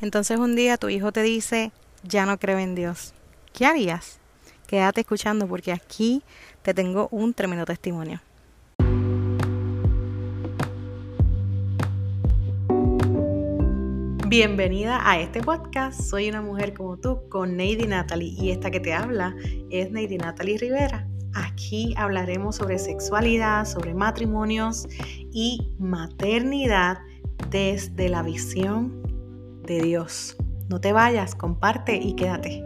Entonces un día tu hijo te dice, ya no creo en Dios. ¿Qué harías? Quédate escuchando porque aquí te tengo un tremendo testimonio. Bienvenida a este podcast. Soy una mujer como tú con Neidy Natalie y esta que te habla es Neidy Natalie Rivera. Aquí hablaremos sobre sexualidad, sobre matrimonios y maternidad desde la visión de Dios. No te vayas, comparte y quédate.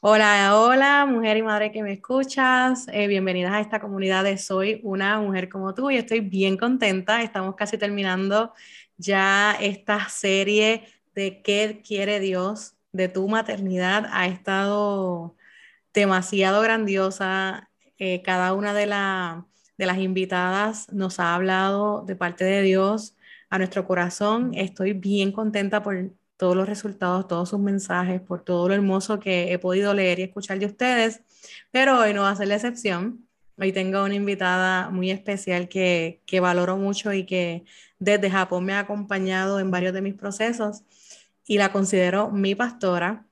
Hola, hola, mujer y madre que me escuchas. Eh, bienvenidas a esta comunidad de Soy una mujer como tú y estoy bien contenta. Estamos casi terminando ya esta serie de qué quiere Dios de tu maternidad. Ha estado demasiado grandiosa. Eh, cada una de, la, de las invitadas nos ha hablado de parte de Dios a nuestro corazón. Estoy bien contenta por todos los resultados, todos sus mensajes, por todo lo hermoso que he podido leer y escuchar de ustedes, pero hoy no va a ser la excepción. Hoy tengo una invitada muy especial que, que valoro mucho y que desde Japón me ha acompañado en varios de mis procesos y la considero mi pastora.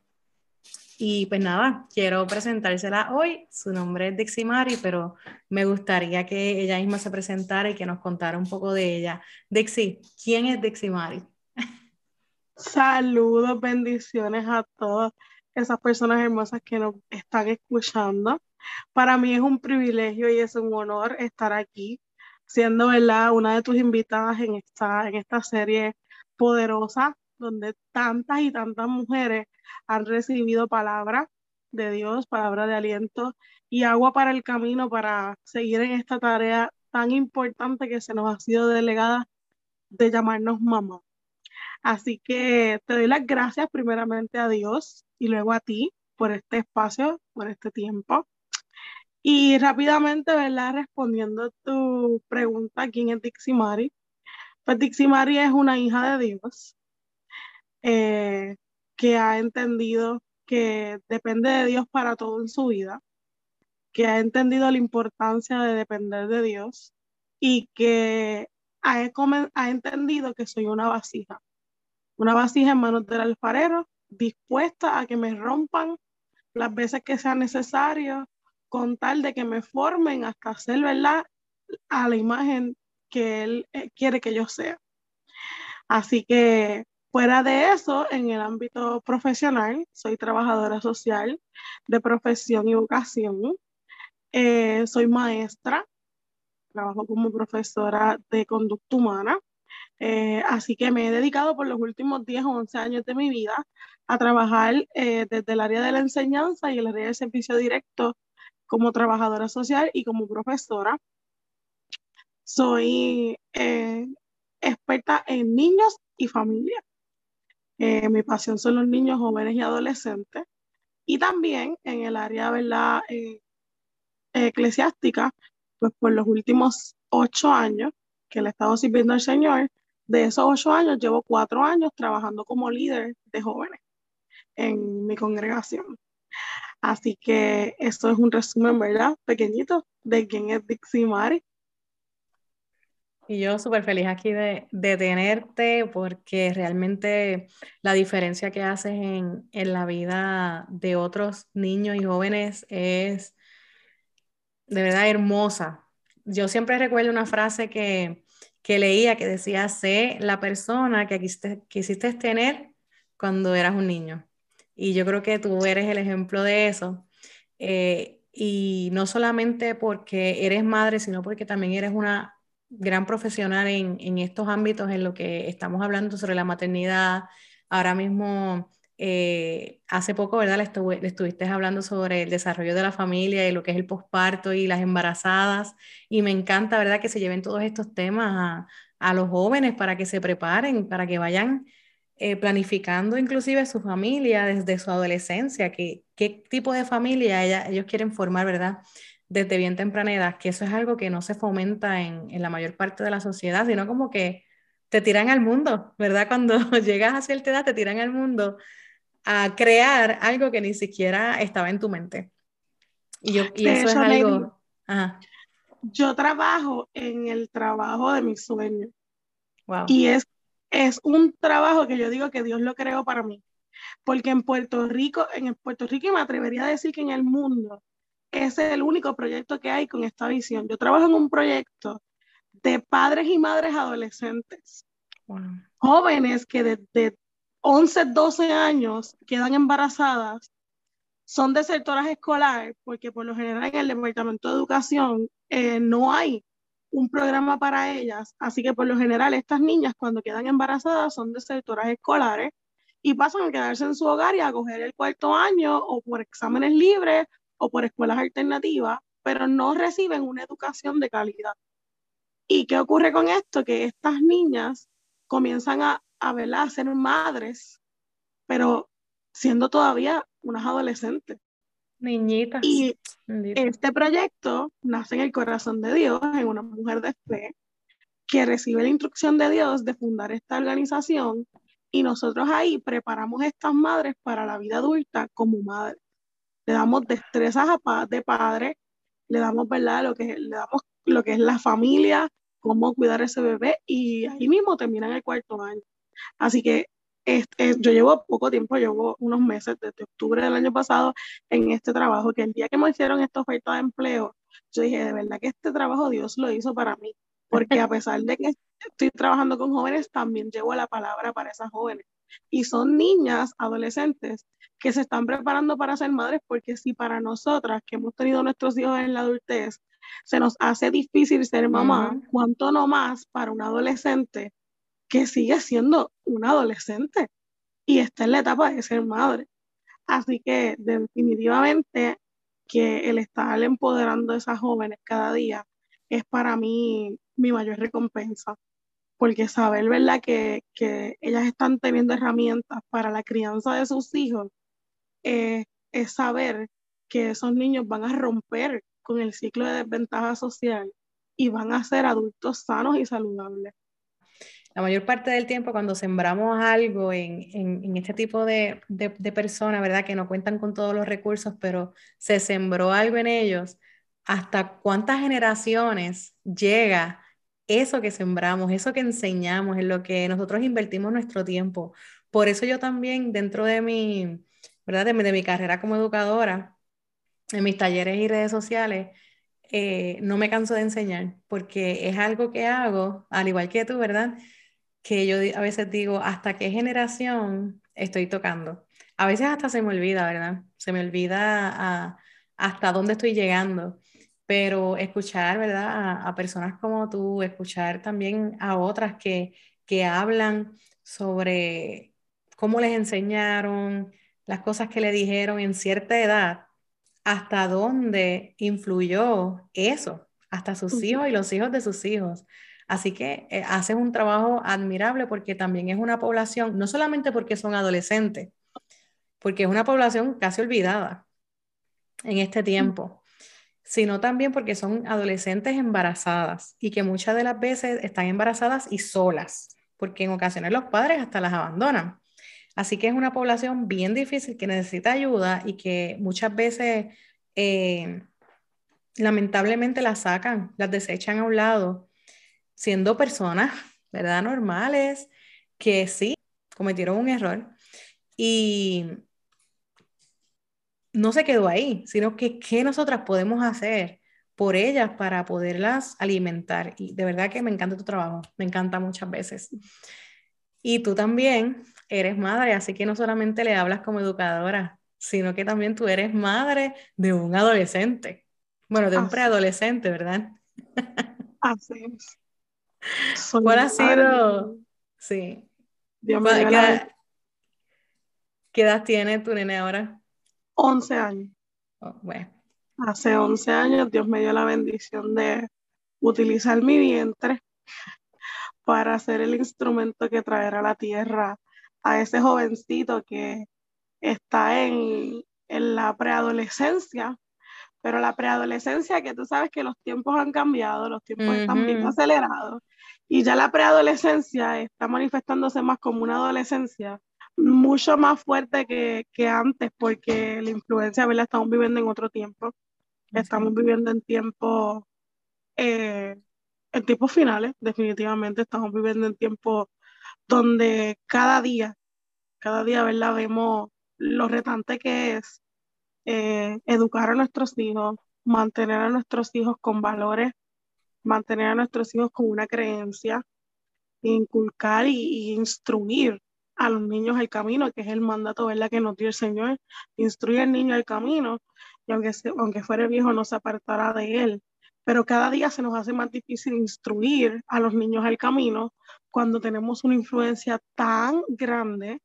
Y pues nada, quiero presentársela hoy. Su nombre es Dixie Mari, pero me gustaría que ella misma se presentara y que nos contara un poco de ella. Dixie, ¿quién es Dixie Mari? Saludos, bendiciones a todas esas personas hermosas que nos están escuchando. Para mí es un privilegio y es un honor estar aquí, siendo ¿verdad? una de tus invitadas en esta, en esta serie poderosa, donde tantas y tantas mujeres han recibido palabra de Dios, palabra de aliento y agua para el camino para seguir en esta tarea tan importante que se nos ha sido delegada de llamarnos mamá. Así que te doy las gracias primeramente a Dios y luego a ti por este espacio, por este tiempo. Y rápidamente, ¿verdad? Respondiendo tu pregunta, ¿quién es Dixie Mari? Pues Dixie Mari es una hija de Dios eh, que ha entendido que depende de Dios para todo en su vida, que ha entendido la importancia de depender de Dios y que ha, ha entendido que soy una vasija una vasija en manos del alfarero, dispuesta a que me rompan las veces que sea necesario, con tal de que me formen hasta ser, ¿verdad?, a la imagen que él eh, quiere que yo sea. Así que fuera de eso, en el ámbito profesional, soy trabajadora social de profesión y vocación. Eh, soy maestra, trabajo como profesora de conducta humana eh, así que me he dedicado por los últimos 10 o 11 años de mi vida a trabajar eh, desde el área de la enseñanza y el área de servicio directo como trabajadora social y como profesora. Soy experta en niños y familia. Mi pasión son los niños, jóvenes y adolescentes. Y también en el área ¿verdad? eclesiástica, pues por los últimos ocho años que le he estado sirviendo al Señor, de esos ocho años, llevo cuatro años trabajando como líder de jóvenes en mi congregación. Así que esto es un resumen, ¿verdad? Pequeñito de quién es Dixie Mari. Y yo súper feliz aquí de, de, tenerte porque realmente la diferencia que haces en, en la vida de otros niños y jóvenes es de verdad hermosa. Yo siempre recuerdo una frase que, que leía que decía, sé la persona que quisiste, quisiste tener cuando eras un niño. Y yo creo que tú eres el ejemplo de eso. Eh, y no solamente porque eres madre, sino porque también eres una gran profesional en, en estos ámbitos en lo que estamos hablando sobre la maternidad. Ahora mismo eh, hace poco, ¿verdad? Le, estuviste hablando sobre el desarrollo de la familia y lo que es el posparto y las embarazadas. Y me encanta, ¿verdad? Que se lleven todos estos temas a, los jóvenes para que se preparen, para que vayan eh, planificando inclusive su familia desde su adolescencia, que, qué tipo de familia ellos quieren formar, ¿verdad? Desde bien temprana edad, que eso es algo que no se fomenta en, en la mayor parte de la sociedad, sino como que te tiran al mundo, ¿verdad? Cuando llegas a cierta edad, te tiran al mundo a crear algo que ni siquiera estaba en tu mente. Y, yo, eso es algo... Yo trabajo en el trabajo de mi sueño. Y es, es un trabajo que yo digo que Dios lo creó para mí. Porque en Puerto Rico, en Puerto Rico, y me atrevería a decir que en el mundo, es el único proyecto que hay con esta visión. Yo trabajo en un proyecto de padres y madres adolescentes, jóvenes que desde 11, 12 años quedan embarazadas, son desertoras escolares, porque por lo general en el Departamento de Educación eh, no hay un programa para ellas, así que por lo general estas niñas cuando quedan embarazadas son desertoras escolares y pasan a quedarse en su hogar y a coger el cuarto año o por exámenes libres o por escuelas alternativas, pero no reciben una educación de calidad. ¿Y qué ocurre con esto? Que estas niñas comienzan a, a, a ser madres, pero siendo todavía unas adolescentes. Niñitas. Y este proyecto nace en el corazón de Dios, en una mujer de fe, que recibe la instrucción de Dios de fundar esta organización y nosotros ahí preparamos a estas madres para la vida adulta como madres. Le damos destrezas de padre, le damos, ¿verdad? Lo que, le damos lo que es la familia, cómo cuidar a ese bebé y ahí mismo terminan el cuarto año. Así que este, yo llevo poco tiempo, llevo unos meses, desde octubre del año pasado, en este trabajo, que el día que me hicieron esta oferta de empleo, yo dije, de verdad que este trabajo Dios lo hizo para mí, porque a pesar de que estoy trabajando con jóvenes, también llevo la palabra para esas jóvenes. Y son niñas, adolescentes, que se están preparando para ser madres, porque si para nosotras, que hemos tenido nuestros hijos en la adultez, se nos hace difícil ser mamá, ¿cuánto no más para un adolescente que sigue siendo un adolescente y está en la etapa de ser madre? Así que definitivamente que el estar empoderando a esas jóvenes cada día es para mí mi mayor recompensa, porque saber, ¿verdad?, que, que ellas están teniendo herramientas para la crianza de sus hijos, eh, es saber que esos niños van a romper con el ciclo de desventaja social y van a ser adultos sanos y saludables. La mayor parte del tiempo cuando sembramos algo en, en, este tipo de, de, de, personas, ¿verdad? Que no cuentan con todos los recursos, pero se sembró algo en ellos, hasta cuántas generaciones llega eso que sembramos, eso que enseñamos, en lo que nosotros invertimos nuestro tiempo. Por eso yo también dentro de mi, ¿verdad? De mi carrera como educadora, en mis talleres y redes sociales, eh, no me canso de enseñar, porque es algo que hago, al igual que tú, ¿verdad? Que yo a veces digo, ¿hasta qué generación estoy tocando? A veces hasta se me olvida, ¿verdad? Se me olvida hasta dónde estoy llegando, pero escuchar, ¿verdad? A, a, personas como tú, escuchar también a otras que, que hablan sobre cómo les enseñaron, las cosas que le dijeron en cierta edad, hasta dónde influyó eso, hasta sus hijos y los hijos de sus hijos. Así que eh, haces un trabajo admirable porque también es una población, no solamente porque son adolescentes, porque es una población casi olvidada en este tiempo, sino también porque son adolescentes embarazadas y que muchas de las veces están embarazadas y solas, porque en ocasiones los padres hasta las abandonan. Así que es una población bien difícil que necesita ayuda y que muchas veces eh, lamentablemente la sacan, las desechan a un lado, siendo personas, ¿verdad? Normales, que sí, cometieron un error y no se quedó ahí, sino que qué nosotras podemos hacer por ellas para poderlas alimentar. Y de verdad que me encanta tu trabajo, me encanta muchas veces. Y tú también eres madre, así que no solamente le hablas como educadora, sino que también tú eres madre de un adolescente. Bueno, de un preadolescente, ¿verdad? Así es. ¿Cuál ha sido? Sí. Dios ¿Qué, edad, ¿Qué edad tiene tu nene ahora? 11 años. Oh, bueno. Hace 11 años Dios me dio la bendición de utilizar mi vientre para ser el instrumento que traerá a la tierra a ese jovencito que está en, la preadolescencia, pero la preadolescencia que tú sabes que los tiempos han cambiado, los tiempos están bien acelerados y ya la preadolescencia está manifestándose más como una adolescencia mucho más fuerte que, antes porque la influencia la estamos viviendo en otro tiempo, estamos viviendo en tiempos eh, en tiempos finales, definitivamente. Estamos viviendo en tiempos donde cada día, cada día, ¿verdad? Vemos lo retante que es eh, educar a nuestros hijos, mantener a nuestros hijos con valores, mantener a nuestros hijos con una creencia, inculcar y, instruir a los niños el camino, que es el mandato ¿verdad? que nos dio el Señor, instruir al niño el camino, y aunque, aunque fuera viejo no se apartará de él. Pero cada día se nos hace más difícil instruir a los niños el camino cuando tenemos una influencia tan grande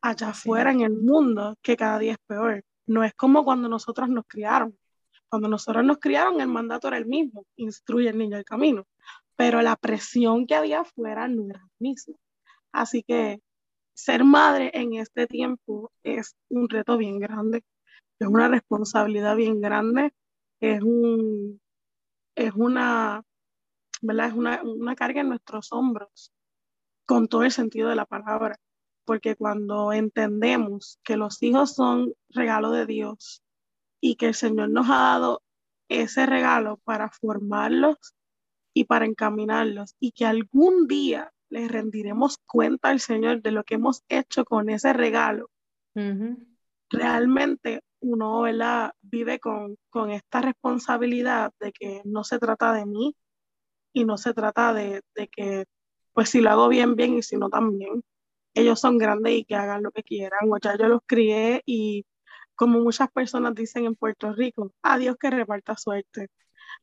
allá afuera en el mundo que cada día es peor. No es como cuando nosotros nos criaron. Cuando nosotros nos criaron, el mandato era el mismo, instruye al niño el camino, pero la presión que había afuera no era la misma. Así que ser madre en este tiempo es un reto bien grande, es una responsabilidad bien grande, es, un, es, una, ¿verdad? es una, una carga en nuestros hombros, con todo el sentido de la palabra porque cuando entendemos que los hijos son regalo de Dios y que el Señor nos ha dado ese regalo para formarlos y para encaminarlos y que algún día les rendiremos cuenta al Señor de lo que hemos hecho con ese regalo, realmente uno vive con, con, esta responsabilidad de que no se trata de mí y no se trata de, de que, pues si lo hago bien, bien y si no, también ellos son grandes y que hagan lo que quieran. O ya yo los crié y como muchas personas dicen en Puerto Rico, a Dios que reparta suerte.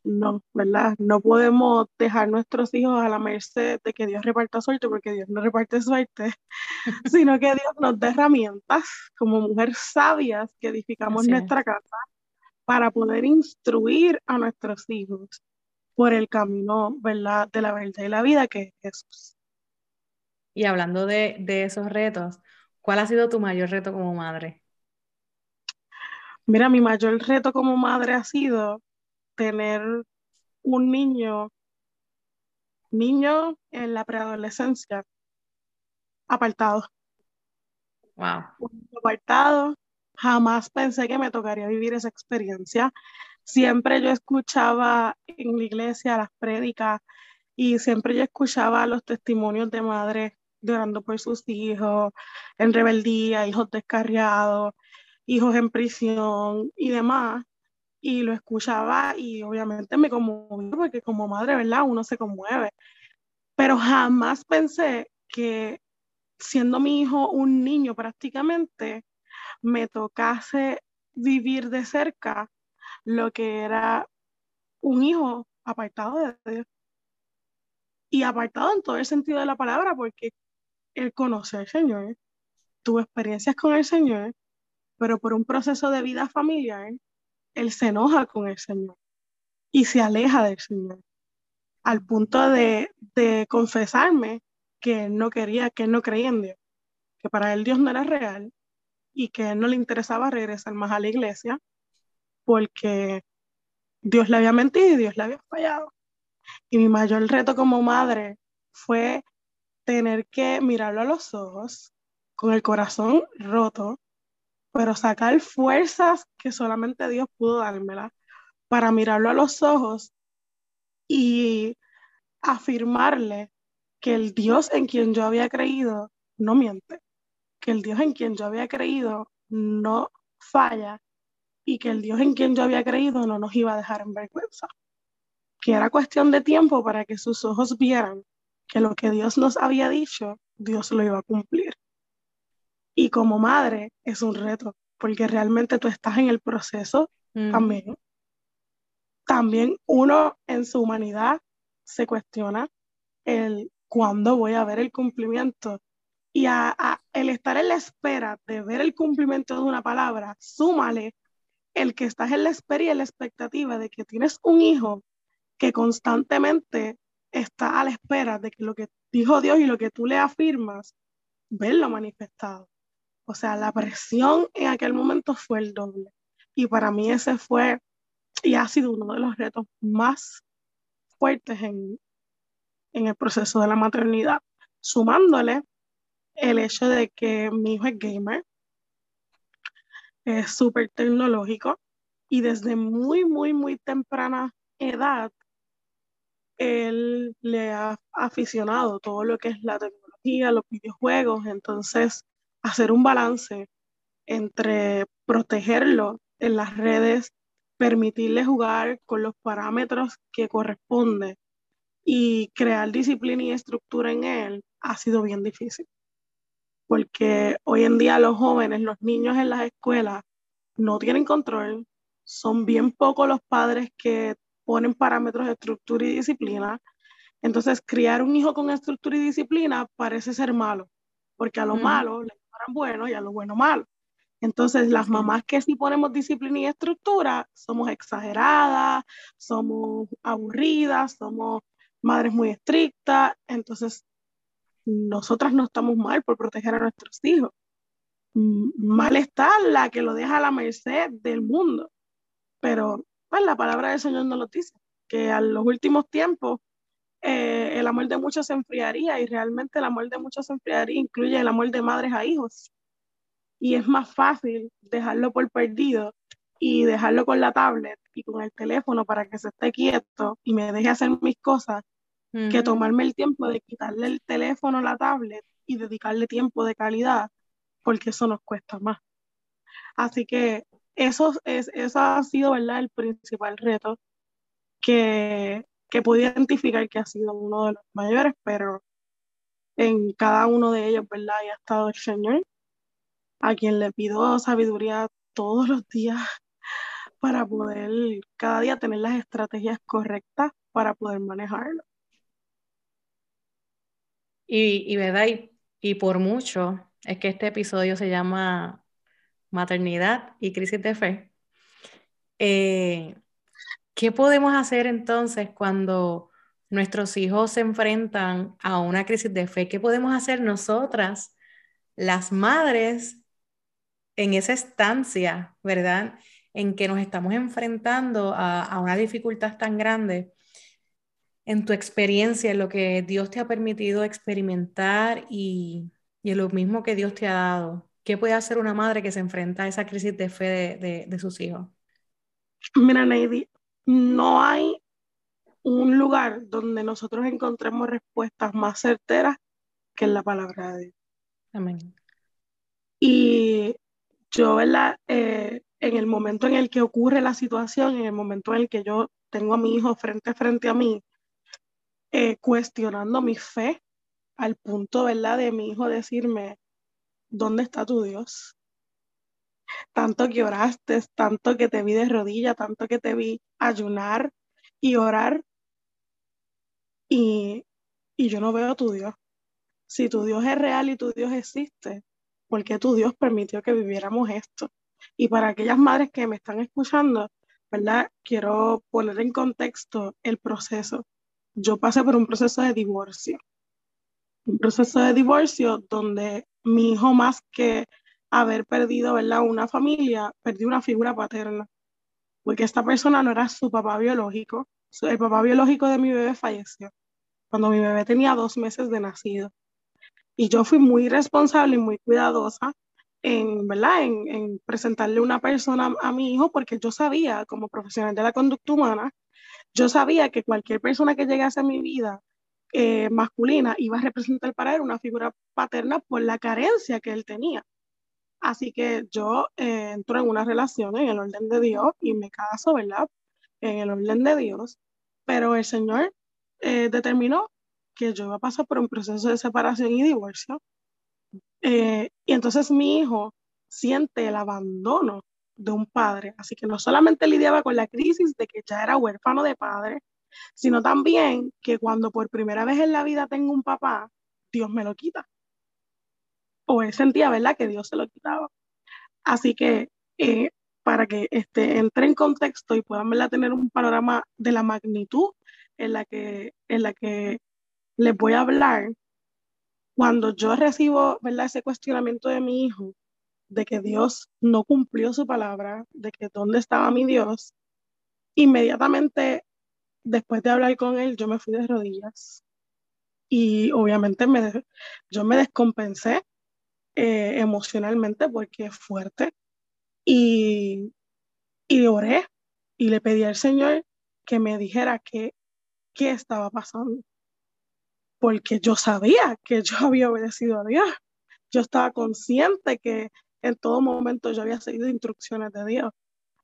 No, ¿verdad? No podemos dejar nuestros hijos a la merced de que Dios reparta suerte, porque Dios no reparte suerte, sino que Dios nos da herramientas como mujeres sabias que edificamos nuestra casa para poder instruir a nuestros hijos por el camino, ¿verdad? De la verdad y la vida que es Jesús. Y hablando de, esos retos, ¿cuál ha sido tu mayor reto como madre? Mira, mi mayor reto como madre ha sido tener un niño, niño en la preadolescencia, apartado. Wow. Apartado. Jamás pensé que me tocaría vivir esa experiencia. Siempre yo escuchaba en la iglesia las prédicas y siempre yo escuchaba los testimonios de madres llorando por sus hijos, en rebeldía, hijos descarriados, hijos en prisión y demás. Y lo escuchaba y obviamente me conmovió porque como madre, ¿verdad? Uno se conmueve. Pero jamás pensé que siendo mi hijo un niño prácticamente, me tocase vivir de cerca lo que era un hijo apartado de Dios. Y apartado en todo el sentido de la palabra, porque él conoce al Señor, tuvo experiencias con el Señor, pero por un proceso de vida familiar, él se enoja con el Señor y se aleja del Señor, al punto de, confesarme que él no quería, que él no creía en Dios, que para él Dios no era real y que él no le interesaba regresar más a la iglesia porque Dios le había mentido y Dios le había fallado. Y mi mayor reto como madre fue tener que mirarlo a los ojos con el corazón roto, pero sacar fuerzas que solamente Dios pudo dármela para mirarlo a los ojos y afirmarle que el Dios en quien yo había creído no miente, que el Dios en quien yo había creído no falla y que el Dios en quien yo había creído no nos iba a dejar en vergüenza, que era cuestión de tiempo para que sus ojos vieran que lo que Dios nos había dicho, Dios lo iba a cumplir. Y como madre es un reto, porque realmente tú estás en el proceso también. También uno en su humanidad se cuestiona el cuándo voy a ver el cumplimiento. Y el estar en la espera de ver el cumplimiento de una palabra, súmale el que estás en la espera y en la expectativa de que tienes un hijo que constantemente está a la espera de que lo que dijo Dios y lo que tú le afirmas, verlo manifestado. O sea, la presión en aquel momento fue el doble. Y para mí ese fue y ha sido uno de los retos más fuertes en, en el proceso de la maternidad, sumándole el hecho de que mi hijo es gamer, es súper tecnológico y desde muy, muy, muy temprana edad él le ha aficionado todo lo que es la tecnología, los videojuegos, entonces hacer un balance entre protegerlo en las redes, permitirle jugar con los parámetros que corresponden y crear disciplina y estructura en él ha sido bien difícil. Porque hoy en día los jóvenes, los niños en las escuelas no tienen control, son bien pocos los padres que ponen parámetros de estructura y disciplina. Entonces, criar un hijo con estructura y disciplina parece ser malo, porque a lo malo le llaman bueno y a lo bueno malo. Entonces, las mamás que sí ponemos disciplina y estructura, somos exageradas, somos aburridas, somos madres muy estrictas. Entonces, nosotras no estamos mal por proteger a nuestros hijos. Mal está la que lo deja a la merced del mundo. Pero pues, la palabra del Señor nos lo dice, que a los últimos tiempos eh, el amor de muchos se enfriaría y realmente el amor de muchos se enfriaría incluye el amor de madres a hijos. Y es más fácil dejarlo por perdido y dejarlo con la tablet y con el teléfono para que se esté quieto y me deje hacer mis cosas, que tomarme el tiempo de quitarle el teléfono, la tablet y dedicarle tiempo de calidad, porque eso nos cuesta más. Así que eso, es, eso ha sido ¿verdad? el principal reto que, que pude identificar que ha sido uno de los mayores, pero en cada uno de ellos ¿verdad? ha estado el Señor, a quien le pido sabiduría todos los días para poder cada día tener las estrategias correctas para poder manejarlo. Y, y verdad, y, y por mucho es que este episodio se llama maternidad y crisis de fe. Eh, ¿Qué podemos hacer entonces cuando nuestros hijos se enfrentan a una crisis de fe? ¿Qué podemos hacer nosotras, las madres, en esa estancia, verdad? En que nos estamos enfrentando a, una dificultad tan grande. En tu experiencia, en lo que Dios te ha permitido experimentar y, en lo mismo que Dios te ha dado, ¿Qué puede hacer una madre que se enfrenta a esa crisis de fe de, sus hijos? Mira, Neidy, no hay un lugar donde nosotros encontremos respuestas más certeras que en la palabra de Dios. Amén. Y yo, ¿verdad? Eh, en el momento en el que ocurre la situación, en el momento en el que yo tengo a mi hijo frente a frente a mí, eh, cuestionando mi fe, al punto, ¿verdad? De mi hijo decirme, ¿dónde está tu Dios? Tanto que oraste, tanto que te vi de rodilla, tanto que te vi ayunar y orar y, y yo no veo a tu Dios. Si tu Dios es real y tu Dios existe, ¿por qué tu Dios permitió que viviéramos esto? Y para aquellas madres que me están escuchando, ¿verdad? Quiero poner en contexto el proceso. Yo pasé por un proceso de divorcio. Un proceso de divorcio donde mi hijo más que haber perdido, ¿verdad? Una familia, perdió una figura paterna, porque esta persona no era su papá biológico. El papá biológico de mi bebé falleció cuando mi bebé tenía dos meses de nacido. Y yo fui muy responsable y muy cuidadosa en, ¿verdad? En, presentarle una persona a mi hijo porque yo sabía, como profesional de la conducta humana, yo sabía que cualquier persona que llegase a mi vida eh, masculina iba a representar para él una figura paterna por la carencia que él tenía. Así que yo eh, entro en una relación en el orden de Dios y me caso, ¿verdad? En el orden de Dios, pero el Señor eh, determinó que yo iba a pasar por un proceso de separación y divorcio. y entonces mi hijo siente el abandono de un padre, así que no solamente lidiaba con la crisis de que ya era huérfano de padre, sino también que cuando por primera vez en la vida tengo un papá, Dios me lo quita. O él sentía, ¿verdad?, que Dios se lo quitaba. Así que eh, para que este, entre en contexto y puedan ¿verdad? tener un panorama de la magnitud en la que, en la que les voy a hablar, cuando yo recibo ¿verdad? ese cuestionamiento de mi hijo, de que Dios no cumplió su palabra, de que dónde estaba mi Dios, inmediatamente después de hablar con él, yo me fui de rodillas y obviamente me, yo me descompensé eh, emocionalmente porque es fuerte y, y oré y le pedí al Señor que me dijera qué, estaba pasando. Porque yo sabía que yo había obedecido a Dios. Yo estaba consciente que en todo momento yo había seguido instrucciones de Dios.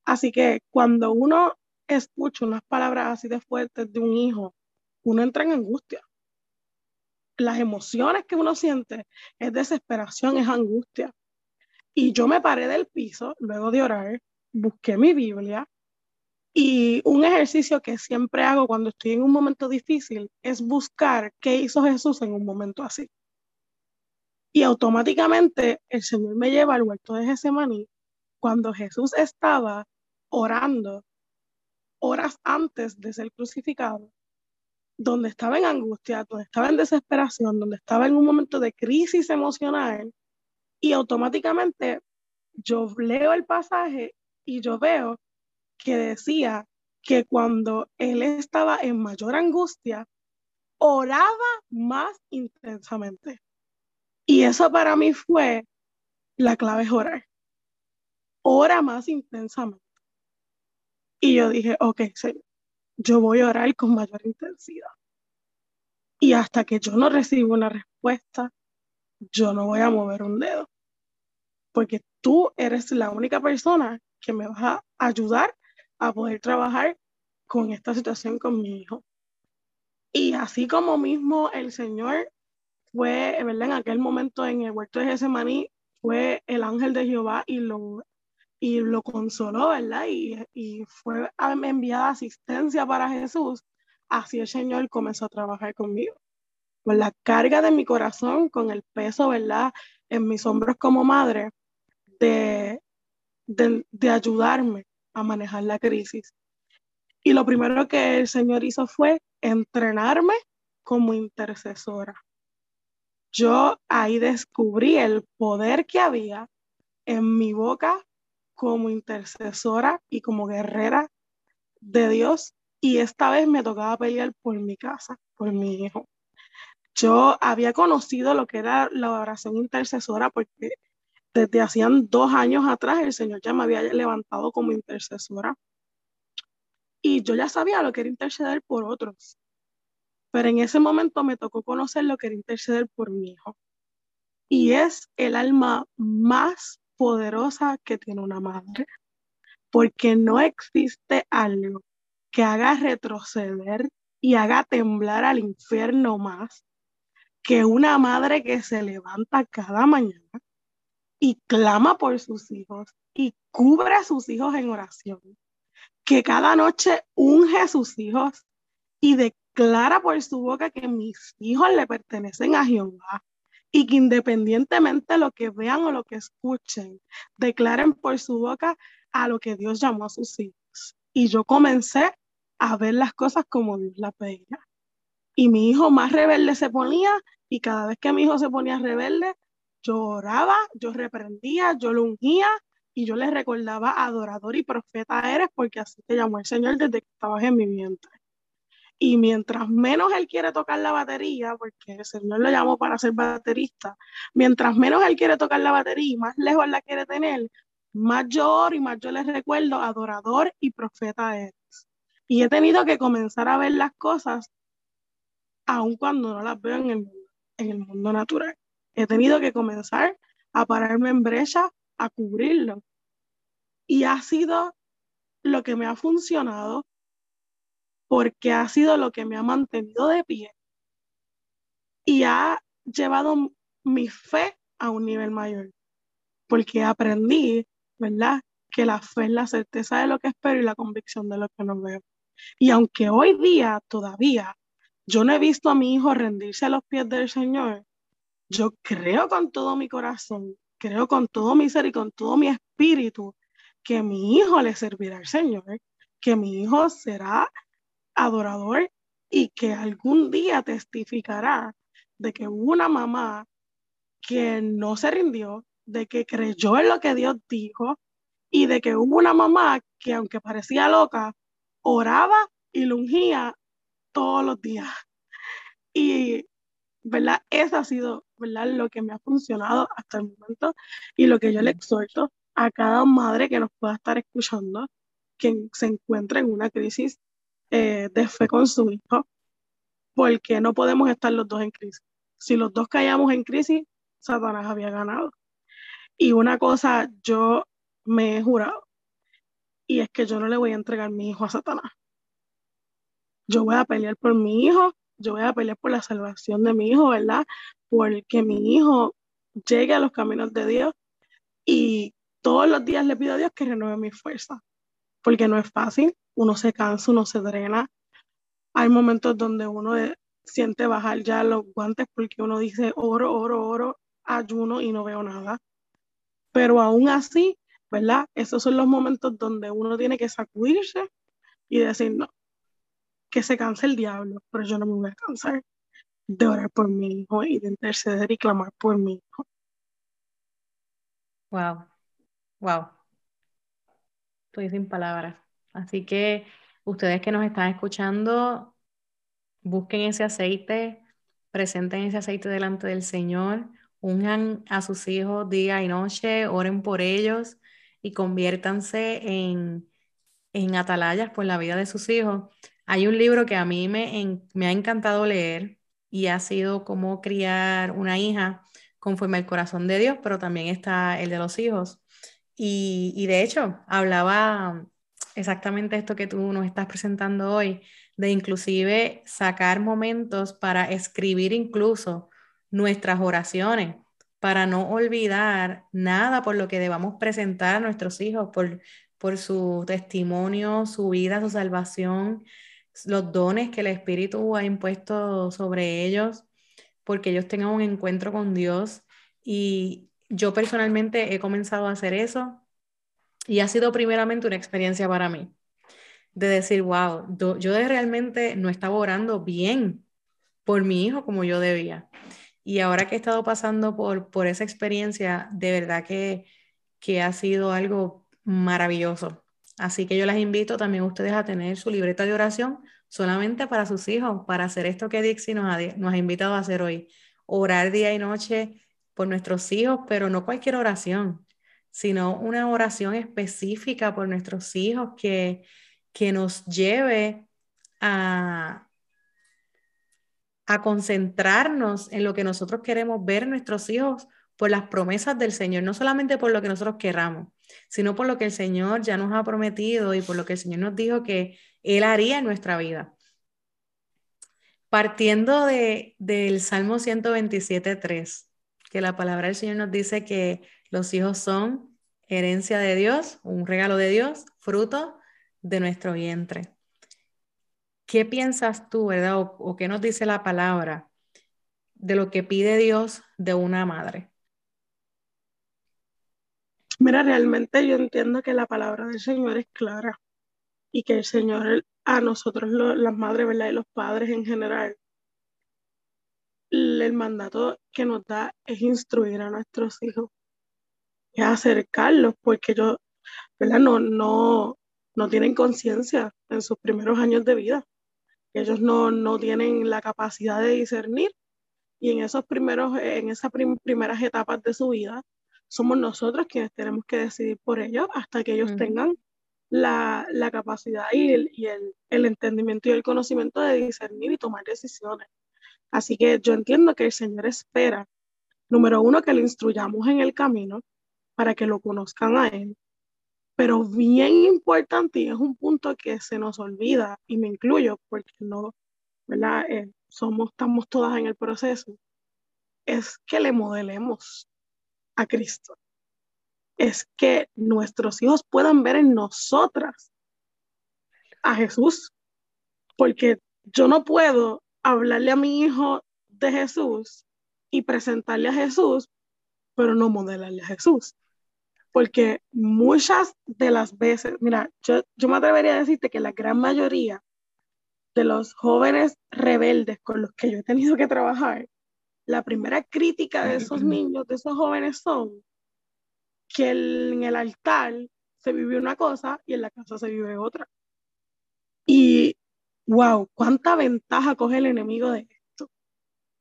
Así que cuando uno escucha unas palabras así de fuertes de un hijo, uno entra en angustia. Las emociones que uno siente es desesperación, es angustia. Y yo me paré del piso luego de orar, busqué mi Biblia y un ejercicio que siempre hago cuando estoy en un momento difícil es buscar qué hizo Jesús en un momento así. Y automáticamente el Señor me lleva al huerto de Getsemaní cuando Jesús estaba orando horas antes de ser crucificado, donde estaba en angustia, donde estaba en desesperación, donde estaba en un momento de crisis emocional, y automáticamente yo leo el pasaje y yo veo que decía que cuando él estaba en mayor angustia, oraba más intensamente. Y eso para mí fue la clave es orar. Ora más intensamente. Y yo dije, ok, yo voy a orar con mayor intensidad. Y hasta que yo no recibo una respuesta, yo no voy a mover un dedo. Porque tú eres la única persona que me va a ayudar a poder trabajar con esta situación con mi hijo. Y así como mismo el Señor fue, ¿verdad? En aquel momento en el huerto de Getsemaní, fue el ángel de Jehová y lo, y lo consoló, ¿verdad? Y, y fue enviada asistencia para Jesús. Así el Señor comenzó a trabajar conmigo. Con la carga de mi corazón, con el peso, ¿verdad? En mis hombros como madre, de, de, de ayudarme a manejar la crisis. Y lo primero que el Señor hizo fue entrenarme como intercesora. Yo ahí descubrí el poder que había en mi boca como intercesora y como guerrera de Dios. Y esta vez me tocaba pelear por mi casa, por mi hijo. Yo había conocido lo que era la oración intercesora porque desde hacían dos años atrás el Señor ya me había levantado como intercesora. Y yo ya sabía lo que era interceder por otros. Pero en ese momento me tocó conocer lo que era interceder por mi hijo. Y es el alma más poderosa que tiene una madre. Porque no existe algo que haga retroceder y haga temblar al infierno más que una madre que se levanta cada mañana y clama por sus hijos y cubre a sus hijos en oración, que cada noche unge a sus hijos y declara por su boca que mis hijos le pertenecen a Jehová y que independientemente de lo que vean o lo que escuchen, declaren por su boca a lo que Dios llamó a sus hijos. Y yo comencé a ver las cosas como Dios las veía. Y mi hijo más rebelde se ponía y cada vez que mi hijo se ponía rebelde, yo oraba, yo reprendía, yo lo ungía y yo le recordaba adorador y profeta eres porque así te llamó el Señor desde que estabas en mi vientre. Y mientras menos él quiere tocar la batería, porque el Señor lo llamó para ser baterista, mientras menos él quiere tocar la batería y más lejos la quiere tener, más yo oro y más yo le recuerdo adorador y profeta eres. Y he tenido que comenzar a ver las cosas aun cuando no las veo en el, en el mundo natural he tenido que comenzar a pararme en brecha, a cubrirlo. Y ha sido lo que me ha funcionado porque ha sido lo que me ha mantenido de pie y ha llevado mi fe a un nivel mayor. Porque aprendí, ¿verdad? Que la fe es la certeza de lo que espero y la convicción de lo que no veo. Y aunque hoy día todavía yo no he visto a mi hijo rendirse a los pies del Señor, yo creo con todo mi corazón, creo con todo mi ser y con todo mi espíritu que mi hijo le servirá al Señor, que mi hijo será adorador y que algún día testificará de que hubo una mamá que no se rindió, de que creyó en lo que Dios dijo y de que hubo una mamá que aunque parecía loca, oraba y lungía todos los días. Y ¿verdad? Eso ha sido, ¿verdad? Lo que me ha funcionado hasta el momento y lo que yo le exhorto a cada madre que nos pueda estar escuchando, que se encuentre en una crisis eh, de fe con su hijo, porque no podemos estar los dos en crisis. Si los dos caíamos en crisis, Satanás había ganado. Y una cosa yo me he jurado, y es que yo no le voy a entregar mi hijo a Satanás. Yo voy a pelear por mi hijo, yo voy a pelear por la salvación de mi hijo, ¿verdad? Porque mi hijo llegue a los caminos de Dios y todos los días le pido a Dios que renueve mi fuerza, porque no es fácil, uno se cansa, uno se drena. Hay momentos donde uno siente bajar ya los guantes porque uno dice oro, oro, oro, ayuno y no veo nada. Pero aún así, ¿verdad? Esos son los momentos donde uno tiene que sacudirse y decir, no, que se canse el diablo, pero yo no me voy a cansar de orar por mi hijo y de interceder y clamar por mi hijo. Wow, wow. Estoy sin palabras. Así que ustedes que nos están escuchando, busquen ese aceite, presenten ese aceite delante del Señor, unjan a sus hijos día y noche, oren por ellos y conviértanse en, en atalayas por la vida de sus hijos. Hay un libro que a mí me, me ha encantado leer y ha sido cómo criar una hija conforme al corazón de Dios, pero también está el de los hijos. Y de hecho, hablaba exactamente esto que tú nos estás presentando hoy, de inclusive sacar momentos para escribir incluso nuestras oraciones, para no olvidar nada por lo que debamos presentar a nuestros hijos, por, por su testimonio, su vida, su salvación, los dones que el Espíritu ha impuesto sobre ellos, porque ellos tengan un encuentro con Dios. Y yo personalmente he comenzado a hacer eso y ha sido primeramente una experiencia para mí, de decir, wow, yo realmente no estaba orando bien por mi hijo como yo debía. Y ahora que he estado pasando por, por esa experiencia, de verdad que, que ha sido algo maravilloso. Así que yo las invito también a ustedes a tener su libreta de oración solamente para sus hijos, para hacer esto que Dixie nos ha, nos ha invitado a hacer hoy. Orar día y noche por nuestros hijos, pero no cualquier oración, sino una oración específica por nuestros hijos que, que nos lleve a, a concentrarnos en lo que nosotros queremos ver nuestros hijos por las promesas del Señor, no solamente por lo que nosotros queramos, sino por lo que el Señor ya nos ha prometido y por lo que el Señor nos dijo que Él haría en nuestra vida. Partiendo de, del Salmo 127.3, que la palabra del Señor nos dice que los hijos son herencia de Dios, un regalo de Dios, fruto de nuestro vientre. ¿Qué piensas tú, verdad? O, qué nos dice la palabra de lo que pide Dios de una madre? Mira, realmente yo entiendo que la palabra del Señor es clara y que el Señor a nosotros, las madres, ¿verdad? Y los padres en general, el mandato que nos da es instruir a nuestros hijos, es acercarlos, porque ellos, ¿verdad? No, no, no tienen conciencia en sus primeros años de vida. Ellos no, no tienen la capacidad de discernir y en esos primeros, en esas primeras etapas de su vida, somos nosotros quienes tenemos que decidir por ellos hasta que ellos tengan la, capacidad y, el, y el, el, entendimiento y el conocimiento de discernir y tomar decisiones. Así que yo entiendo que el Señor espera, número uno, que lo instruyamos en el camino para que lo conozcan a Él. Pero bien importante, y es un punto que se nos olvida, y me incluyo porque no, ¿verdad? Eh, somos, estamos todas en el proceso, es que le modelemos a Cristo. Es que nuestros hijos puedan ver en nosotras a Jesús, porque yo no puedo hablarle a mi hijo de Jesús y presentarle a Jesús, pero no modelarle a Jesús. Porque muchas de las veces, mira, yo, yo me atrevería a decirte que la gran mayoría de los jóvenes rebeldes con los que yo he tenido que trabajar la primera crítica de esos niños, de esos jóvenes son que en el altar se vive una cosa y en la casa se vive otra. Y wow, cuánta ventaja coge el enemigo de esto.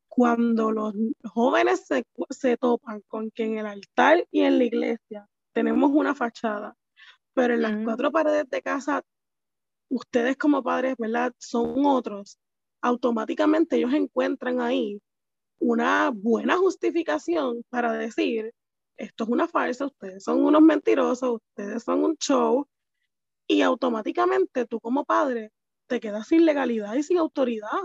Cuando los jóvenes se, se topan con que en el altar y en la iglesia tenemos una fachada, pero en las cuatro paredes de casa, ustedes como padres, ¿verdad? Son otros automáticamente ellos encuentran ahí una buena justificación para decir, esto es una farsa, ustedes son unos mentirosos, ustedes son un show, y automáticamente tú como padre te quedas sin legalidad y sin autoridad.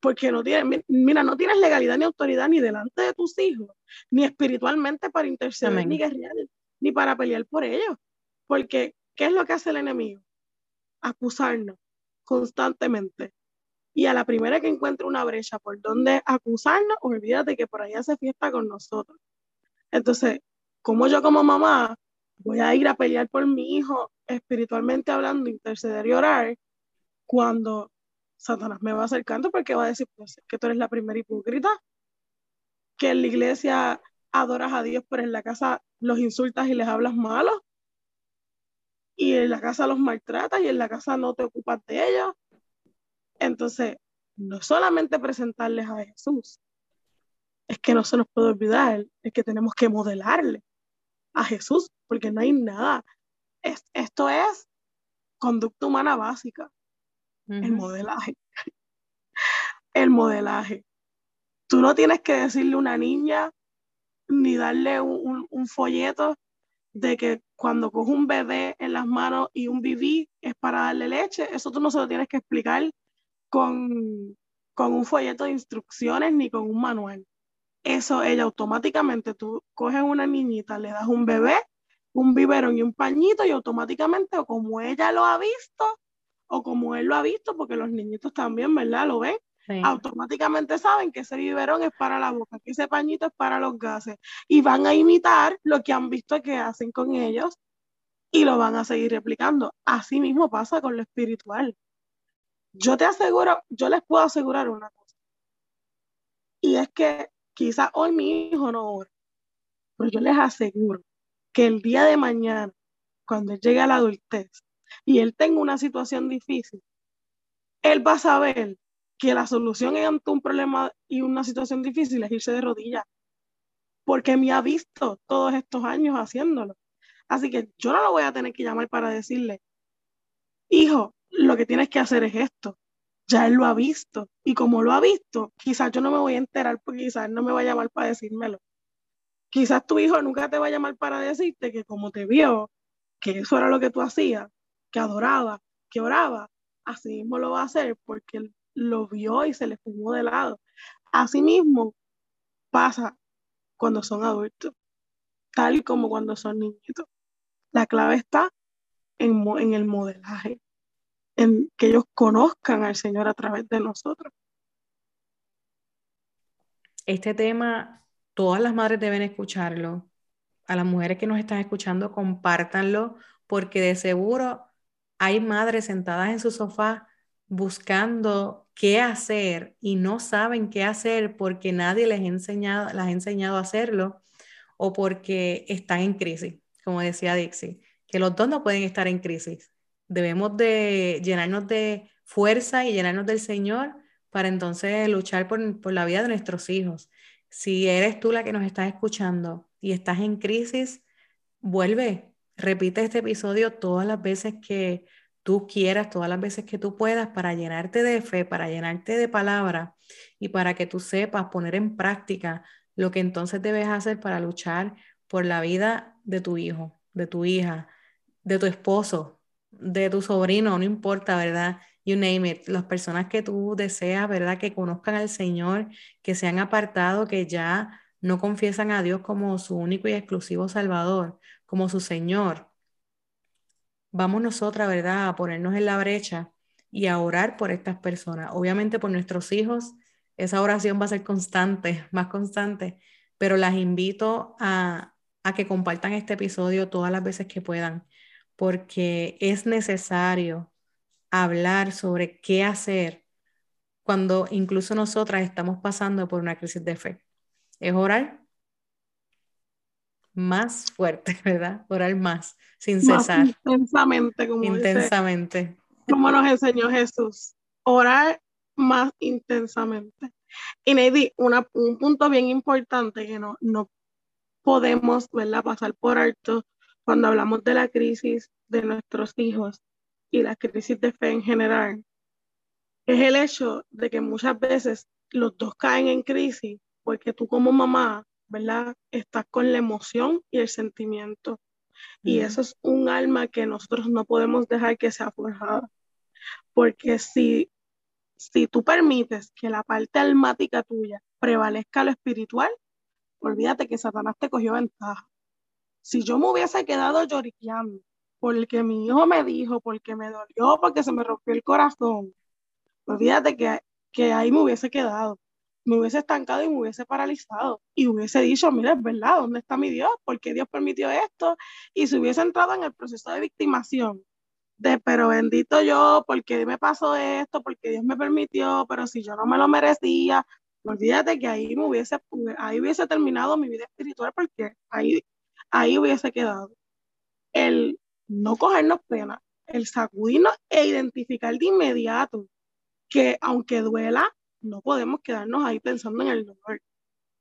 Porque no tienes, mira, no tienes legalidad ni autoridad ni delante de tus hijos, ni espiritualmente para interceder, ni guerrear, ni para pelear por ellos. Porque, ¿qué es lo que hace el enemigo? Acusarnos constantemente. Y a la primera que encuentre una brecha por donde acusarnos, olvídate que por ahí hace fiesta con nosotros. Entonces, como yo como mamá voy a ir a pelear por mi hijo espiritualmente hablando, interceder y orar, cuando Satanás me va acercando porque va a decir pues, que tú eres la primera hipócrita, que en la iglesia adoras a Dios, pero en la casa los insultas y les hablas malos, y en la casa los maltratas y en la casa no te ocupas de ellos. Entonces, no solamente presentarles a Jesús, es que no se nos puede olvidar, es que tenemos que modelarle a Jesús, porque no hay nada. esto es conducta humana básica, el modelaje. el modelaje. Tú no tienes que decirle a una niña ni darle un, folleto de que cuando coge un bebé en las manos y un bibí es para darle leche, eso tú no se lo tienes que explicar con, con un folleto de instrucciones ni con un manual. Eso ella automáticamente, tú coges una niñita, le das un bebé, un biberón y un pañito y automáticamente, o como ella lo ha visto, o como él lo ha visto, porque los niñitos también, ¿verdad? Lo ven, automáticamente saben que ese biberón es para la boca, que ese pañito es para los gases, y van a imitar lo que han visto que hacen con ellos y lo van a seguir replicando. Así mismo pasa con lo espiritual. Yo te aseguro, yo les puedo asegurar una cosa, y es que quizás hoy mi hijo no ora, pero yo les aseguro que el día de mañana, cuando él llegue a la adultez y él tenga una situación difícil, él va a saber que la solución ante un problema y una situación difícil es irse de rodillas, porque me ha visto todos estos años haciéndolo. Así que yo no lo voy a tener que llamar para decirle, hijo, lo que tienes que hacer es esto. Ya él lo ha visto. Y como lo ha visto, quizás yo no me voy a enterar porque quizás no me va a llamar para decírmelo. Quizás tu hijo nunca te va a llamar para decirte que como te vio, que eso era lo que tú hacías, que adoraba, que oraba, así mismo lo va a hacer porque lo vio y se le fumó de lado. Así mismo pasa cuando son adultos, tal y como cuando son niñitos. La clave está en, en el modelaje, en que ellos conozcan al Señor a través de nosotros. Este tema, todas las madres deben escucharlo. A las mujeres que nos están escuchando, compártanlo, porque de seguro hay madres sentadas en su sofá buscando qué hacer y no saben qué hacer porque nadie les ha enseñado, las ha enseñado a hacerlo o porque están en crisis, como decía Dixie, que los dos no pueden estar en crisis debemos de llenarnos de fuerza y llenarnos del Señor para entonces luchar por, la vida de nuestros hijos. Si eres tú la que nos estás escuchando y estás en crisis, vuelve, repite este episodio todas las veces que tú quieras, todas las veces que tú puedas para llenarte de fe, para llenarte de palabra y para que tú sepas poner en práctica lo que entonces debes hacer para luchar por la vida de tu hijo, de tu hija, de tu esposo, de tu sobrino, no importa, ¿verdad? You name it, las personas que tú deseas, ¿verdad? Que conozcan al Señor, que se han apartado, que ya no confiesan a Dios como su único y exclusivo Salvador, como su Señor. Vamos nosotras, ¿verdad? A ponernos en la brecha y a orar por estas personas. Obviamente por nuestros hijos, esa oración va a ser constante, más constante, pero las invito a, a que compartan este episodio todas las veces que puedan porque es necesario hablar sobre qué hacer cuando incluso nosotras estamos pasando por una crisis de fe. Es orar más fuerte, ¿verdad? Orar más, sin cesar. intensamente, como intensamente. como nos enseñó Jesús. Orar más intensamente. Y Neidy, un punto bien importante que no, no podemos ¿verdad? pasar por alto cuando hablamos de la crisis de nuestros hijos y la crisis de fe en general, es el hecho de que muchas veces los dos caen en crisis porque tú como mamá, ¿verdad? Estás con la emoción y el sentimiento. Y eso es un alma que nosotros no podemos dejar que sea forjada. Porque si, si tú permites que la parte almática tuya prevalezca lo espiritual, olvídate que Satanás te cogió ventaja. Si yo me hubiese quedado lloriqueando porque mi hijo me dijo, porque me dolió, porque se me rompió el corazón, olvídate que, que ahí me hubiese quedado, me hubiese estancado y me hubiese paralizado y hubiese dicho, mira, es verdad, ¿dónde está mi Dios? ¿Por qué Dios permitió esto? Y se hubiese entrado en el proceso de victimación, de, pero bendito yo, porque me pasó esto? Porque Dios me permitió, pero si yo no me lo merecía, olvídate que ahí me hubiese, ahí hubiese terminado mi vida espiritual porque ahí, ahí hubiese quedado. El no cogernos pena, el sacudirnos e identificar de inmediato que aunque duela, no podemos quedarnos ahí pensando en el dolor.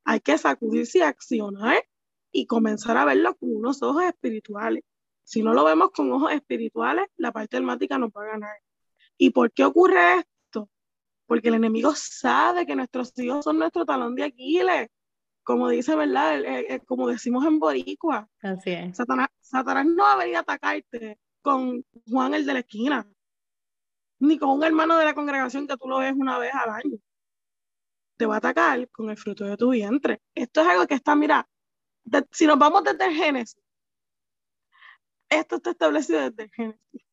Hay que sacudirse y accionar y comenzar a verlo con unos ojos espirituales. Si no lo vemos con ojos espirituales, la parte almática nos va a ganar. ¿Y por qué ocurre esto? Porque el enemigo sabe que nuestros hijos son nuestro talón de Aquiles. Como dice, ¿verdad? como decimos en Boricua. Así es. Satanás, Satanás no va a venir a atacarte con Juan el de la esquina, ni con un hermano de la congregación que tú lo ves una vez al año. Te va a atacar con el fruto de tu vientre. Esto es algo que está, mira, si nos vamos desde el Génesis, esto está establecido desde el Génesis.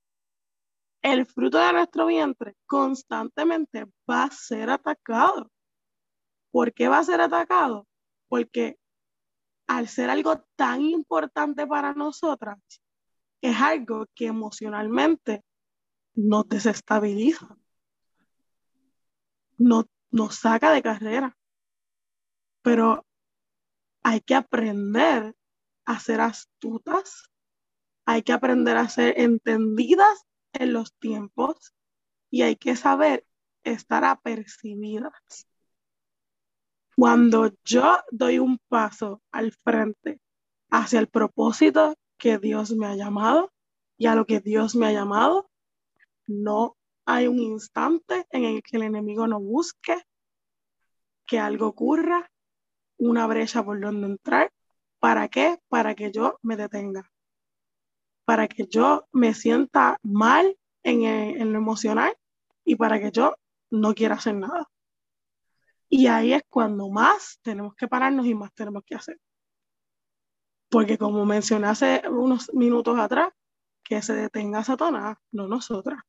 El fruto de nuestro vientre constantemente va a ser atacado. ¿Por qué va a ser atacado? Porque al ser algo tan importante para nosotras, es algo que emocionalmente nos desestabiliza, nos, nos saca de carrera. Pero hay que aprender a ser astutas hay que aprender a ser entendidas en los tiempos y hay que saber estar apercibidas. Cuando yo doy un paso al frente hacia el propósito que Dios me ha llamado y a lo que Dios me ha llamado, no hay un instante en el que el enemigo no busque que algo ocurra, una brecha por donde entrar. ¿Para qué? Para que yo me detenga para que yo me sienta mal en, lo emocional y para que yo no quiera hacer nada. Y ahí es cuando más tenemos que pararnos y más tenemos que hacer. Porque como mencioné hace unos minutos atrás, que se detenga Satanás, no nosotras.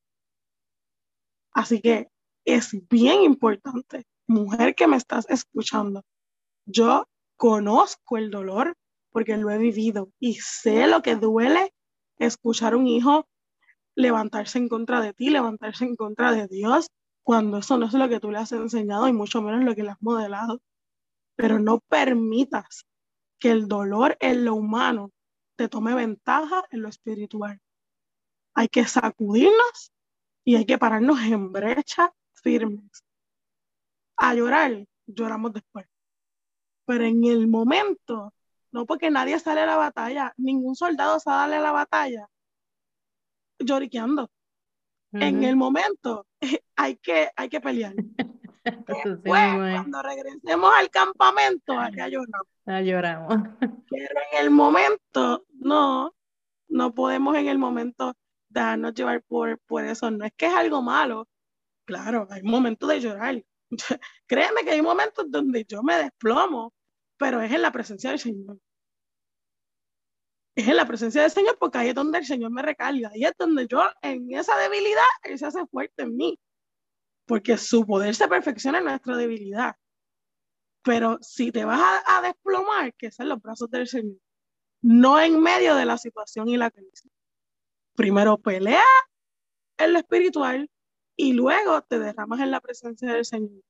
Así que es bien importante, mujer que me estás escuchando, yo conozco el dolor porque lo he vivido y sé lo que duele escuchar a un hijo levantarse en contra de ti, levantarse en contra de Dios, cuando eso no es lo que tú le has enseñado y mucho menos lo que le has modelado. Pero no permitas que el dolor en lo humano te tome ventaja en lo espiritual. Hay que sacudirnos y hay que pararnos en brecha firmes. A llorar, lloramos después. Pero en el momento no porque nadie sale a la batalla, ningún soldado sale a la batalla lloriqueando. En el momento hay que, hay que pelear. Después, cuando regresemos al campamento, allá lloramos. Ya lloramos. Pero en el momento, no, no podemos en el momento dejarnos llevar por, por eso. No es que es algo malo. Claro, hay momentos de llorar. Créeme que hay momentos donde yo me desplomo, pero es en la presencia del Señor es en la presencia del Señor porque ahí es donde el Señor me recarga. Ahí es donde yo, en esa debilidad, Él se hace fuerte en mí. Porque su poder se perfecciona en nuestra debilidad. Pero si te vas a, desplomar, que es en los brazos del Señor. No en medio de la situación y la crisis. Primero pelea en lo espiritual y luego te derramas en la presencia del Señor.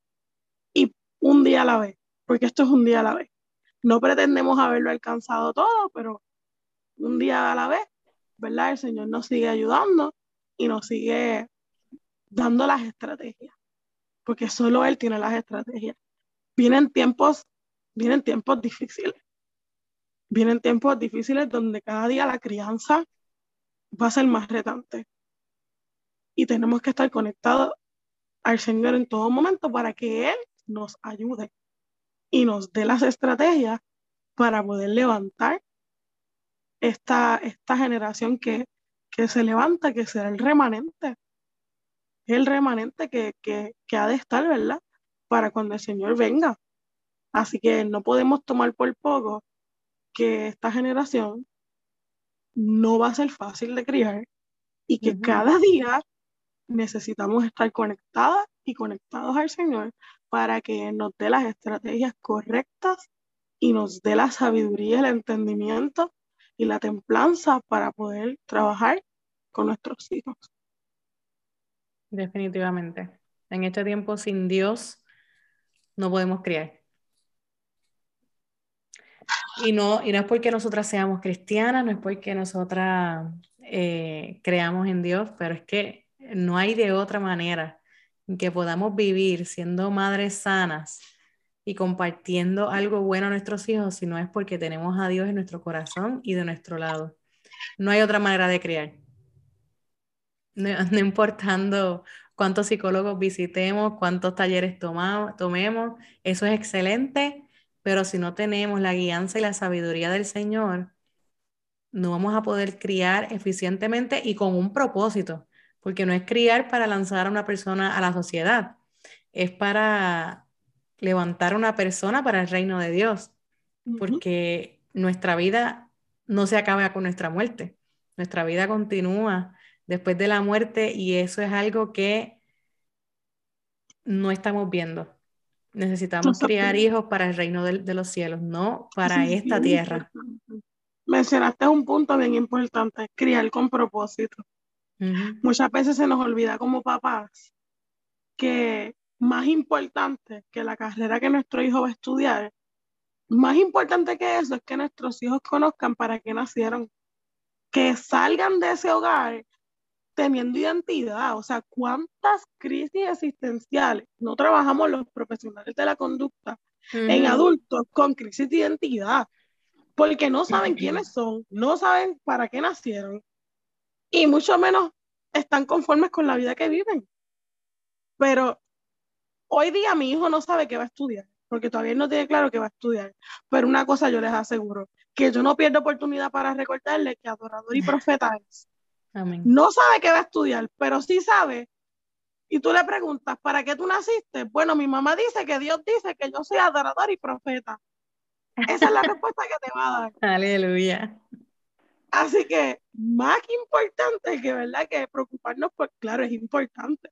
Y un día a la vez, porque esto es un día a la vez. No pretendemos haberlo alcanzado todo, pero un día a la vez, ¿verdad? El Señor nos sigue ayudando y nos sigue dando las estrategias, porque solo Él tiene las estrategias. Vienen tiempos, vienen tiempos difíciles. Vienen tiempos difíciles donde cada día la crianza va a ser más retante. Y tenemos que estar conectados al Señor en todo momento para que Él nos ayude y nos dé las estrategias para poder levantar esta, esta generación que, que se levanta, que será el remanente, el remanente que, que, que ha de estar, ¿verdad? Para cuando el Señor venga. Así que no podemos tomar por poco que esta generación no va a ser fácil de criar y que cada día necesitamos estar conectadas y conectados al Señor para que nos dé las estrategias correctas y nos dé la sabiduría, el entendimiento y la templanza para poder trabajar con nuestros hijos. Definitivamente. En este tiempo sin Dios no podemos criar. Y no, y no es porque nosotras seamos cristianas, no es porque nosotras eh, creamos en Dios, pero es que no hay de otra manera en que podamos vivir siendo madres sanas y compartiendo algo bueno a nuestros hijos si no es porque tenemos a Dios en nuestro corazón y de nuestro lado. No hay otra manera de criar. No, no importando cuántos psicólogos visitemos, cuántos talleres tomamos, tomemos, eso es excelente, pero si no tenemos la guianza y la sabiduría del Señor, no vamos a poder criar eficientemente y con un propósito, porque no es criar para lanzar a una persona a la sociedad, es para levantar a una persona para el reino de Dios, porque nuestra vida no se acaba con nuestra muerte, nuestra vida continúa después de la muerte y eso es algo que no estamos viendo. Necesitamos criar hijos para el reino de, los cielos, no para esta tierra. Mencionaste un punto bien importante, criar con propósito. Muchas veces se nos olvida como papás que más importante que la carrera que nuestro hijo va a estudiar, más importante que eso es que nuestros hijos conozcan para qué nacieron, que salgan de ese hogar teniendo identidad, o sea, cuántas crisis existenciales no trabajamos los profesionales de la conducta en adultos con crisis de identidad, porque no saben quiénes son, no saben para qué nacieron y mucho menos están conformes con la vida que viven. Pero hoy día mi hijo no sabe qué va a estudiar, porque todavía no tiene claro qué va a estudiar. Pero una cosa yo les aseguro, que yo no pierdo oportunidad para recordarle que adorador y profeta es no sabe qué va a estudiar, pero sí sabe. Y tú le preguntas, ¿para qué tú naciste? Bueno, mi mamá dice que Dios dice que yo soy adorador y profeta. Esa es la respuesta que te va a dar. Aleluya. Así que más que importante que, ¿verdad? Que preocuparnos, pues claro, es importante.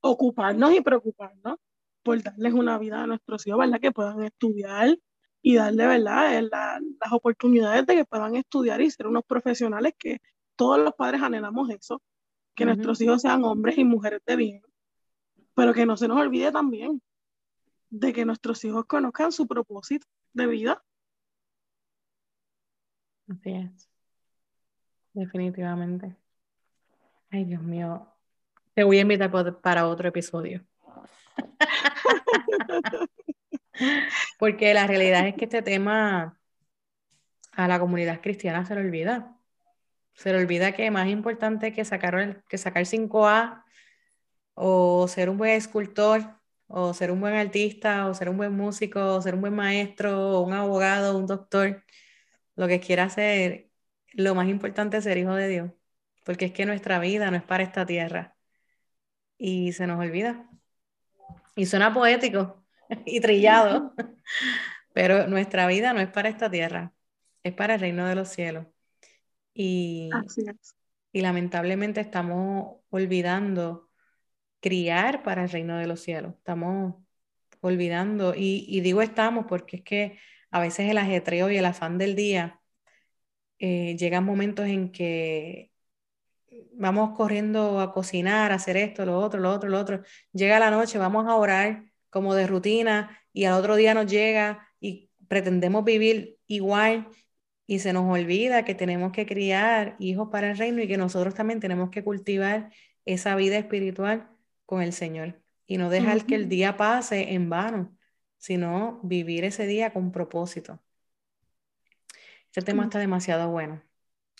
Ocuparnos y preocuparnos por darles una vida a nuestros hijos, ¿verdad? Que puedan estudiar y darle, ¿verdad? las oportunidades de que puedan estudiar y ser unos profesionales que todos los padres anhelamos eso, que nuestros hijos sean hombres y mujeres de bien, pero que no se nos olvide también de que nuestros hijos conozcan su propósito de vida. Así es. Definitivamente. Ay, Dios mío. Te voy a invitar para otro episodio. Porque la realidad es que este tema a la comunidad cristiana se le olvida. Se le olvida que más importante que sacar, que sacar 5A o ser un buen escultor o ser un buen artista o ser un buen músico o ser un buen maestro o un abogado o un doctor, lo que quiera hacer, lo más importante es ser hijo de Dios, porque es que nuestra vida no es para esta tierra y se nos olvida. Y suena poético y trillado, pero nuestra vida no es para esta tierra, es para el reino de los cielos. Y, y lamentablemente estamos olvidando criar para el reino de los cielos. Estamos olvidando, y, digo estamos porque es que a veces el ajetreo y el afán del día eh, llegan momentos en que vamos corriendo a cocinar, a hacer esto, lo otro, lo otro, lo otro. Llega la noche, vamos a orar como de rutina y al otro día nos llega y pretendemos vivir igual y se nos olvida que tenemos que criar hijos para el reino y que nosotros también tenemos que cultivar esa vida espiritual con el Señor y no dejar que el día pase en vano, sino vivir ese día con propósito. Este tema está demasiado bueno.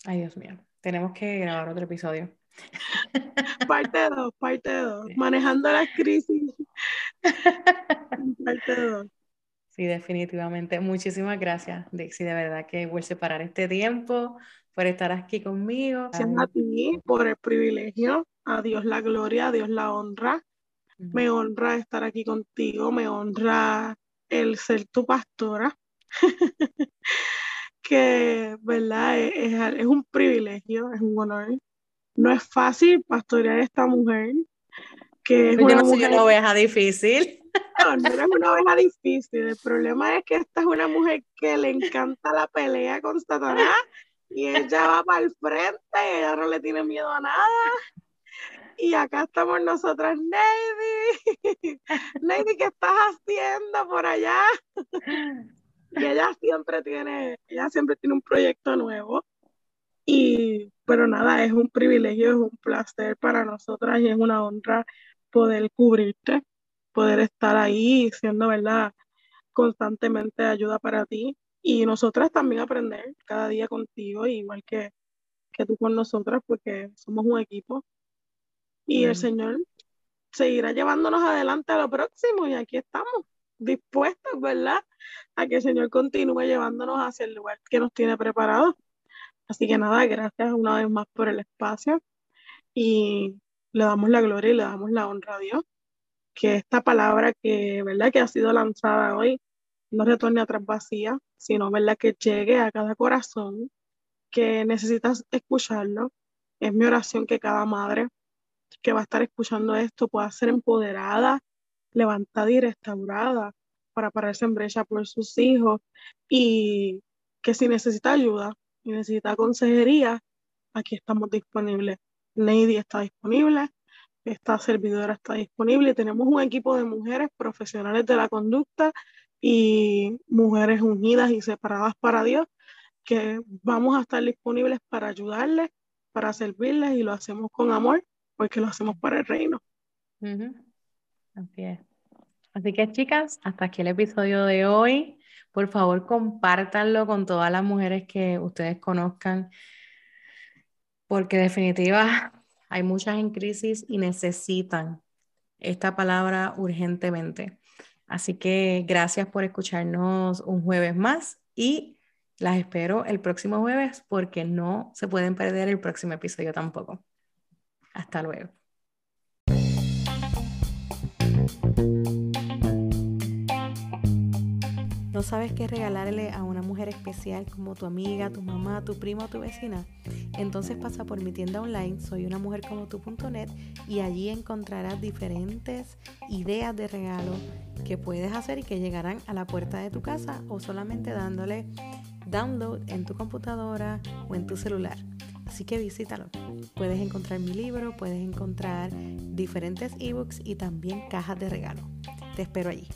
Ay, Dios mío. Tenemos que grabar otro episodio. Parte 2, parte 2. Manejando las crisis. parte 2. Sí, definitivamente. Muchísimas gracias, Dixie. De verdad que voy a separar este tiempo por estar aquí conmigo. Gracias a ti por el privilegio. A Dios la gloria, a Dios la honra. Me honra estar aquí contigo, me honra el ser tu pastora. que, ¿verdad? Es, es, un privilegio, es un honor. No es fácil pastorear a esta mujer. Que es una, mujer... una oveja difícil. No, no es una oveja difícil. El problema es que esta es una mujer que le encanta la pelea con Satanás y ella va para el frente y ella no le tiene miedo a nada. Y acá estamos nosotras, Navy. Navy, ¿qué estás haciendo por allá? y ella siempre tiene, ella siempre tiene un proyecto nuevo. Y, pero nada, es un privilegio, es un placer para nosotras y es una honra poder cubrirte, poder estar ahí siendo, ¿verdad? Constantemente ayuda para ti. Y nosotras también aprender cada día contigo, igual que, que tú con nosotras, porque somos un equipo y el Señor seguirá llevándonos adelante a lo próximo y aquí estamos dispuestos, ¿verdad? A que el Señor continúe llevándonos hacia el lugar que nos tiene preparado. Así que nada, gracias una vez más por el espacio y le damos la gloria y le damos la honra a Dios. Que esta palabra que, ¿verdad? Que ha sido lanzada hoy no retorne atrás vacía, sino, ¿verdad? Que llegue a cada corazón que necesitas escucharlo. Es mi oración que cada madre que va a estar escuchando esto pueda ser empoderada, levantada y restaurada para pararse en brecha por sus hijos y que si necesita ayuda y necesita consejería, aquí estamos disponibles. Lady está disponible, esta servidora está disponible. Tenemos un equipo de mujeres profesionales de la conducta y mujeres unidas y separadas para Dios que vamos a estar disponibles para ayudarles, para servirles y lo hacemos con amor porque lo hacemos para el reino. Así es. Así que chicas, hasta aquí el episodio de hoy. Por favor, compártanlo con todas las mujeres que ustedes conozcan, porque definitiva hay muchas en crisis y necesitan esta palabra urgentemente. Así que gracias por escucharnos un jueves más y las espero el próximo jueves porque no se pueden perder el próximo episodio tampoco. Hasta luego. ¿No sabes qué regalarle a una mujer especial como tu amiga, tu mamá, tu prima o tu vecina? Entonces pasa por mi tienda online soyunamujercomotu.net y allí encontrarás diferentes ideas de regalo que puedes hacer y que llegarán a la puerta de tu casa o solamente dándole download en tu computadora o en tu celular. Así que visítalo. Puedes encontrar mi libro, puedes encontrar diferentes ebooks y también cajas de regalo. Te espero allí.